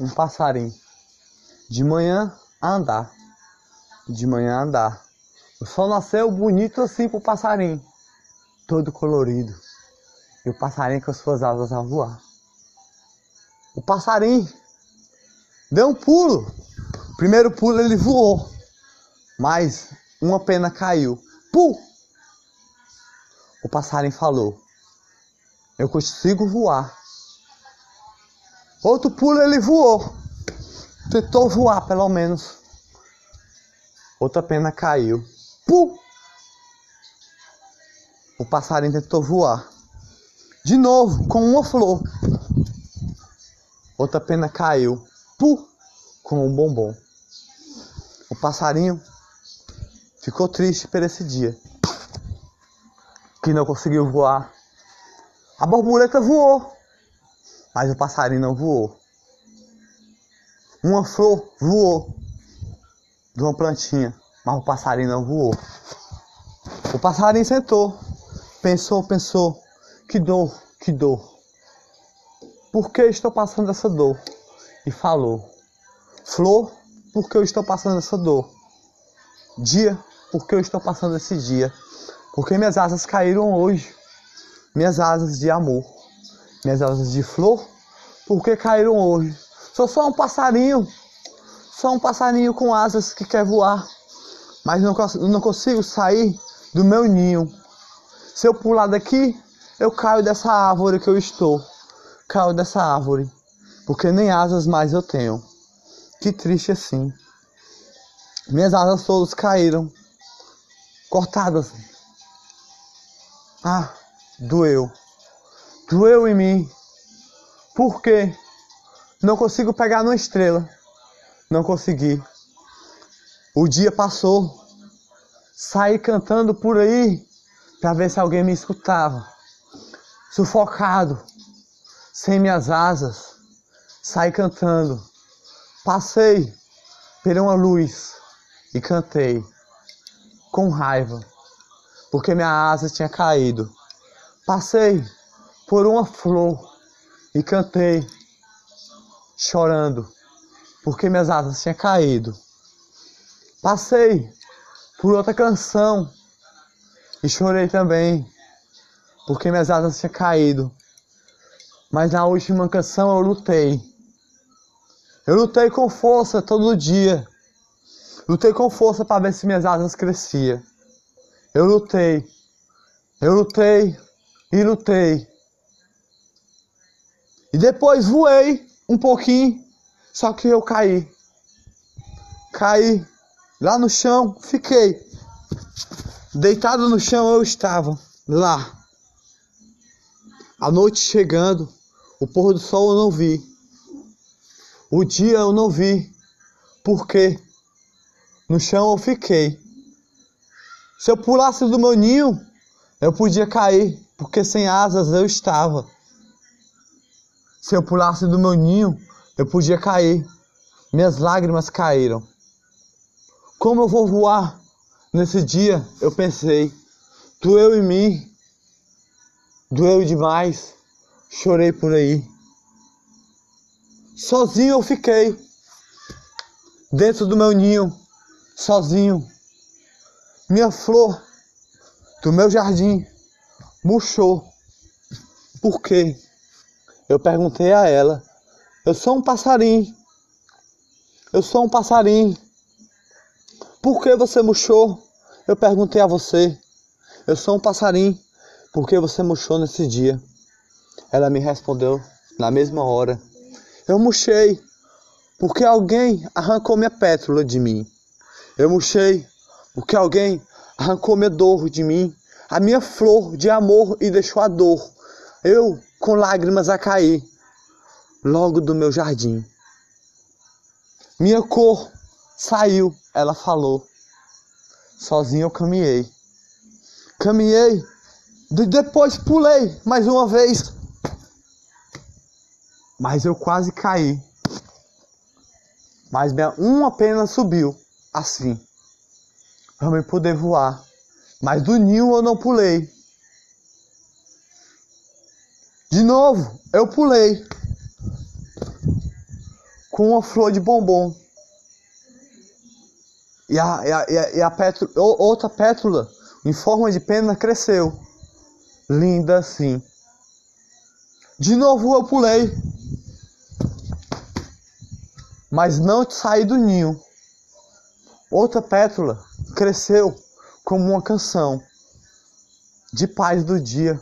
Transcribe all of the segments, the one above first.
um passarinho. De manhã a andar. De manhã a andar. O sol nasceu bonito assim pro passarinho. Todo colorido. E o passarinho com as suas asas a voar. O passarinho deu um pulo. Primeiro pulo ele voou. Mas uma pena caiu. Pum! O passarinho falou: Eu consigo voar. Outro pulo ele voou. Tentou voar pelo menos. Outra pena caiu. Pum! O passarinho tentou voar. De novo, com uma flor. Outra pena caiu. Pum! Com um bombom. O passarinho ficou triste por esse dia. Que não conseguiu voar. A borboleta voou. Mas o passarinho não voou. Uma flor voou de uma plantinha, mas o passarinho não voou. O passarinho sentou, pensou, pensou, que dor, que dor. Por que estou passando essa dor? E falou: Flor, por que eu estou passando essa dor? Dia, por que eu estou passando esse dia? Porque minhas asas caíram hoje. Minhas asas de amor. Minhas asas de flor, por que caíram hoje? Sou só um passarinho. Só um passarinho com asas que quer voar. Mas não, não consigo sair do meu ninho. Se eu pular daqui, eu caio dessa árvore que eu estou. Caio dessa árvore. Porque nem asas mais eu tenho. Que triste assim. Minhas asas todas caíram. Cortadas. Ah, doeu. Doeu em mim. Por quê? Não consigo pegar numa estrela. Não consegui. O dia passou. Saí cantando por aí para ver se alguém me escutava. Sufocado, sem minhas asas, saí cantando. Passei por uma luz e cantei com raiva, porque minha asa tinha caído. Passei por uma flor e cantei chorando, porque minhas asas tinham caído. Passei por outra canção e chorei também, porque minhas asas tinham caído. Mas na última canção eu lutei. Eu lutei com força todo dia. Lutei com força para ver se minhas asas cresciam. Eu lutei. Eu lutei e lutei. E depois voei um pouquinho, só que eu caí. Caí lá no chão, fiquei. Deitado no chão eu estava, lá. A noite chegando, o pôr do sol eu não vi. O dia eu não vi, porque no chão eu fiquei. Se eu pulasse do meu ninho, eu podia cair, porque sem asas eu estava. Se eu pulasse do meu ninho, eu podia cair. Minhas lágrimas caíram. Como eu vou voar? Nesse dia eu pensei, doeu em mim, doeu demais, chorei por aí. Sozinho eu fiquei, dentro do meu ninho, sozinho. Minha flor do meu jardim murchou. Por quê? Eu perguntei a ela. Eu sou um passarinho. Eu sou um passarinho. Por que você murchou? Eu perguntei a você. Eu sou um passarinho. Por que você murchou nesse dia? Ela me respondeu na mesma hora. Eu murchei porque alguém arrancou minha pétala de mim. Eu murchei porque alguém arrancou minha dor de mim, a minha flor de amor e deixou a dor. Eu com lágrimas a cair, logo do meu jardim. Minha cor saiu, ela falou. Sozinho eu caminhei. Caminhei, depois pulei mais uma vez. Mas eu quase caí. Mas minha, uma apenas subiu, assim, para eu poder voar. Mas do ninho eu não pulei. De novo, eu pulei. com uma flor de bombom. E a, e a, e a, e a pétula, outra pétula, em forma de pena, cresceu. Linda assim. De novo eu pulei. Mas não saí do ninho. Outra pétala cresceu como uma canção de paz do dia,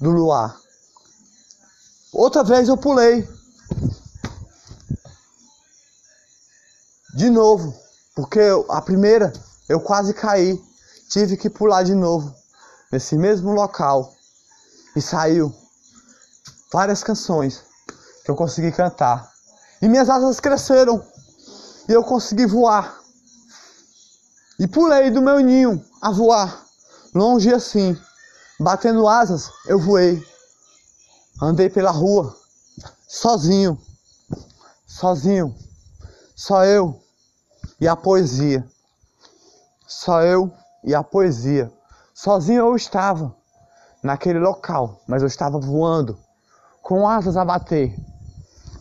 do luar. Outra vez eu pulei. De novo, porque a primeira eu quase caí. Tive que pular de novo nesse mesmo local. E saiu várias canções que eu consegui cantar. E minhas asas cresceram. E eu consegui voar. E pulei do meu ninho a voar. Longe assim. Batendo asas, eu voei. Andei pela rua. Sozinho. Sozinho. Só eu e a poesia. Só eu e a poesia. Sozinho eu estava naquele local, mas eu estava voando, com asas a bater,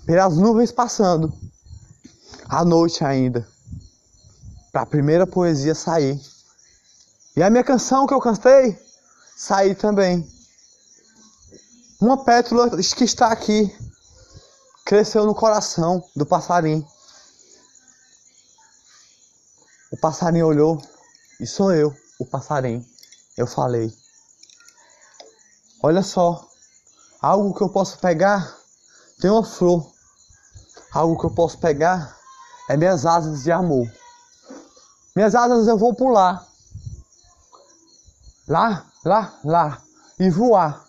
pelas nuvens passando, à noite ainda, para a primeira poesia sair. E a minha canção que eu cantei, sair também. Uma pétala que está aqui, cresceu no coração do passarinho. O passarinho olhou e sou eu, o passarinho. Eu falei: Olha só, algo que eu posso pegar tem uma flor. Algo que eu posso pegar é minhas asas de amor. Minhas asas eu vou pular. Lá, lá, lá. E voar.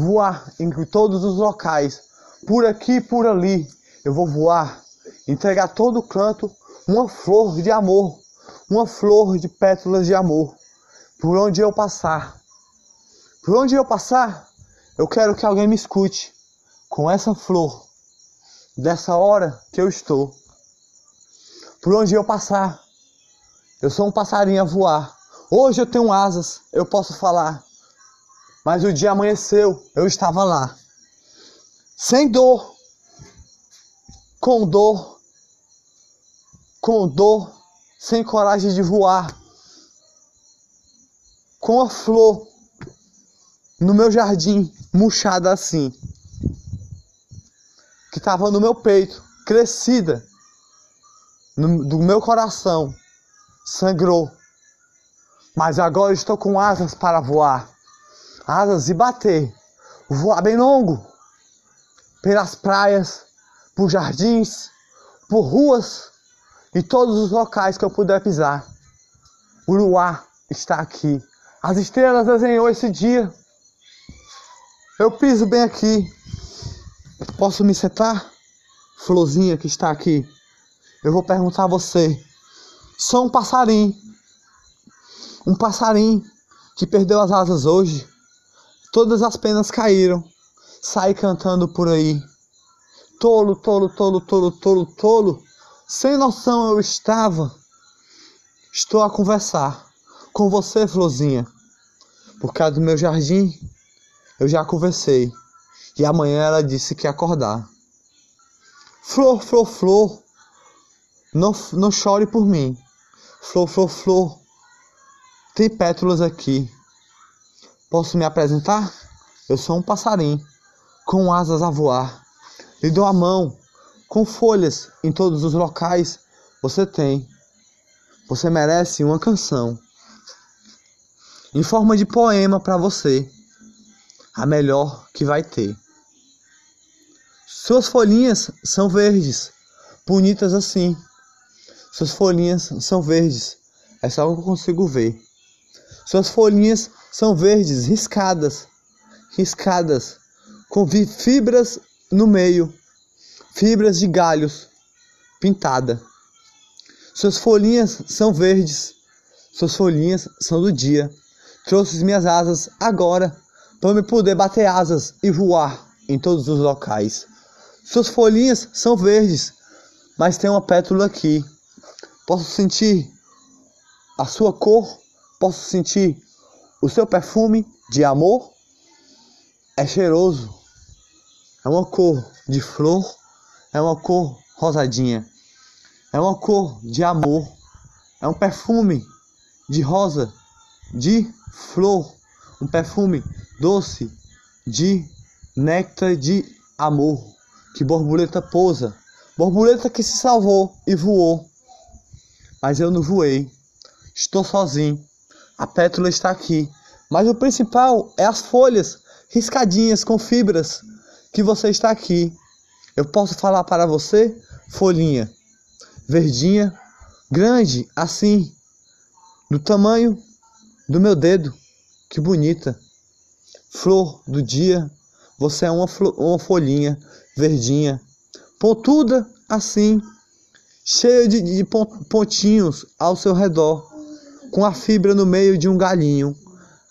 Voar em todos os locais. Por aqui, por ali. Eu vou voar. Entregar todo canto uma flor de amor uma flor de pétalas de amor por onde eu passar. Por onde eu passar, eu quero que alguém me escute com essa flor dessa hora que eu estou. Por onde eu passar, eu sou um passarinho a voar. Hoje eu tenho asas, eu posso falar. Mas o dia amanheceu, eu estava lá. Sem dor, com dor, com dor sem coragem de voar, com a flor no meu jardim, murchada assim, que estava no meu peito, crescida, no, do meu coração, sangrou. Mas agora estou com asas para voar, asas e bater, voar bem longo, pelas praias, por jardins, por ruas e todos os locais que eu puder pisar. O luar está aqui. As estrelas desenhou esse dia. Eu piso bem aqui. Posso me sentar? Florzinha que está aqui. Eu vou perguntar a você. Sou um passarinho. Um passarinho que perdeu as asas hoje. Todas as penas caíram. Sai cantando por aí. Tolo, tolo, tolo, tolo, tolo, tolo. Sem noção eu estava. Estou a conversar com você, florzinha. Por causa do meu jardim, eu já conversei. E amanhã ela disse que ia acordar. Flor, flor, flor. Não, não chore por mim. Flor, flor, flor. Tem pétalas aqui. Posso me apresentar? Eu sou um passarinho com asas a voar. Lhe dou a mão com folhas em todos os locais, você tem. Você merece uma canção em forma de poema para você, a melhor que vai ter. Suas folhinhas são verdes, bonitas assim. Suas folhinhas são verdes, é só o que eu consigo ver. Suas folhinhas são verdes, riscadas, riscadas, com fibras no meio fibras de galhos pintada. Suas folhinhas são verdes, suas folhinhas são do dia. Trouxe minhas asas agora para me poder bater asas e voar em todos os locais. Suas folhinhas são verdes, mas tem uma pétala aqui. Posso sentir a sua cor, posso sentir o seu perfume de amor. É cheiroso, é uma cor de flor é uma cor rosadinha. É uma cor de amor. É um perfume de rosa, de flor. Um perfume doce de néctar de amor. Que borboleta pousa. Borboleta que se salvou e voou. Mas eu não voei. Estou sozinho. A pétala está aqui. Mas o principal é as folhas riscadinhas com fibras que você está aqui. Eu posso falar para você, folhinha, verdinha, grande assim, do tamanho do meu dedo. Que bonita. Flor do dia, você é uma, uma folhinha verdinha, pontuda assim, cheia de, de pontinhos ao seu redor, com a fibra no meio de um galinho,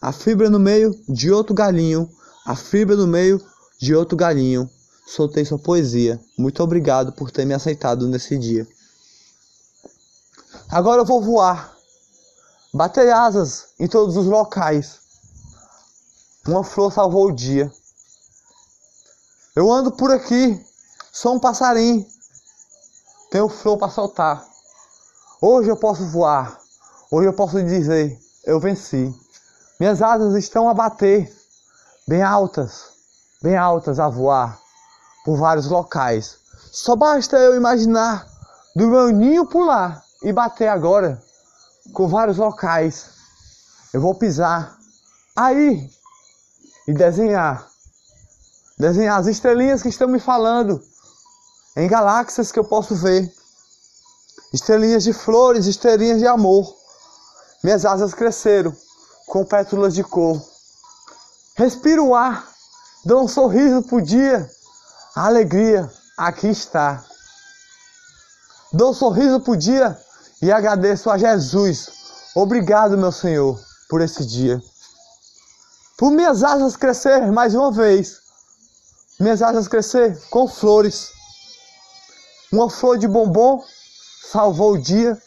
a fibra no meio de outro galinho, a fibra no meio de outro galinho. Soltei sua poesia. Muito obrigado por ter me aceitado nesse dia. Agora eu vou voar. Bater asas em todos os locais. Uma flor salvou o dia. Eu ando por aqui, sou um passarinho. Tenho flor para soltar. Hoje eu posso voar. Hoje eu posso dizer, eu venci. Minhas asas estão a bater, bem altas, bem altas a voar por vários locais. Só basta eu imaginar do meu ninho pular e bater agora com vários locais. Eu vou pisar aí e desenhar. Desenhar as estrelinhas que estão me falando em galáxias que eu posso ver. Estrelinhas de flores, estrelinhas de amor. Minhas asas cresceram com pétalas de cor. Respiro o ar, dou um sorriso pro dia. A alegria aqui está. Dou um sorriso pro dia e agradeço a Jesus. Obrigado, meu Senhor, por esse dia. Por minhas asas crescer mais uma vez. Minhas asas crescer com flores. Uma flor de bombom salvou o dia.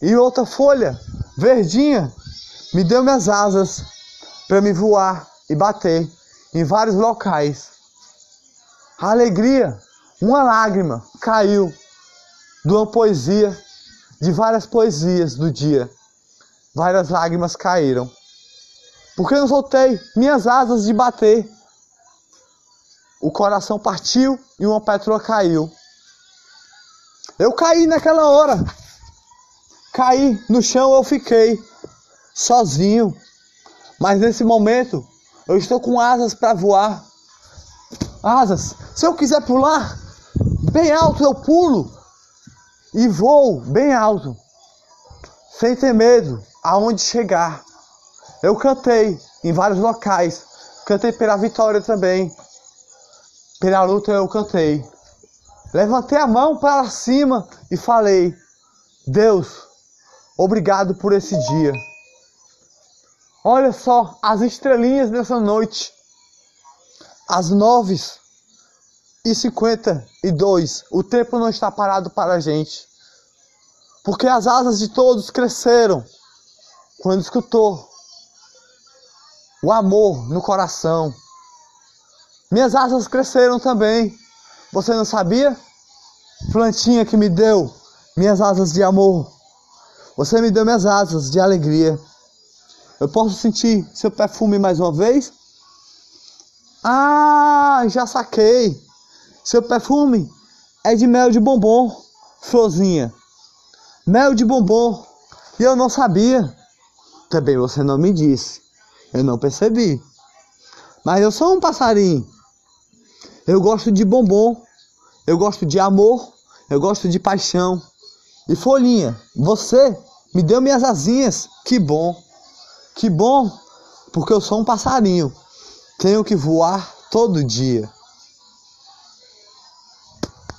E outra folha verdinha me deu minhas asas para me voar e bater em vários locais. A alegria, uma lágrima caiu de uma poesia de várias poesias do dia. Várias lágrimas caíram. Porque eu soltei minhas asas de bater. O coração partiu e uma pétala caiu. Eu caí naquela hora. Caí no chão, eu fiquei sozinho. Mas nesse momento, eu estou com asas para voar. Asas. Se eu quiser pular bem alto, eu pulo e vou bem alto, sem ter medo aonde chegar. Eu cantei em vários locais, cantei pela vitória também, pela luta eu cantei. Levantei a mão para cima e falei: Deus, obrigado por esse dia. Olha só as estrelinhas dessa noite. Às nove e 52. O tempo não está parado para a gente. Porque as asas de todos cresceram quando escutou o amor no coração. Minhas asas cresceram também. Você não sabia? Plantinha que me deu minhas asas de amor. Você me deu minhas asas de alegria. Eu posso sentir seu perfume mais uma vez? Ah, já saquei. Seu perfume é de mel de bombom, florzinha. Mel de bombom. E eu não sabia. Também você não me disse. Eu não percebi. Mas eu sou um passarinho. Eu gosto de bombom. Eu gosto de amor. Eu gosto de paixão. E folhinha, você me deu minhas asinhas. Que bom. Que bom. Porque eu sou um passarinho. Tenho que voar todo dia.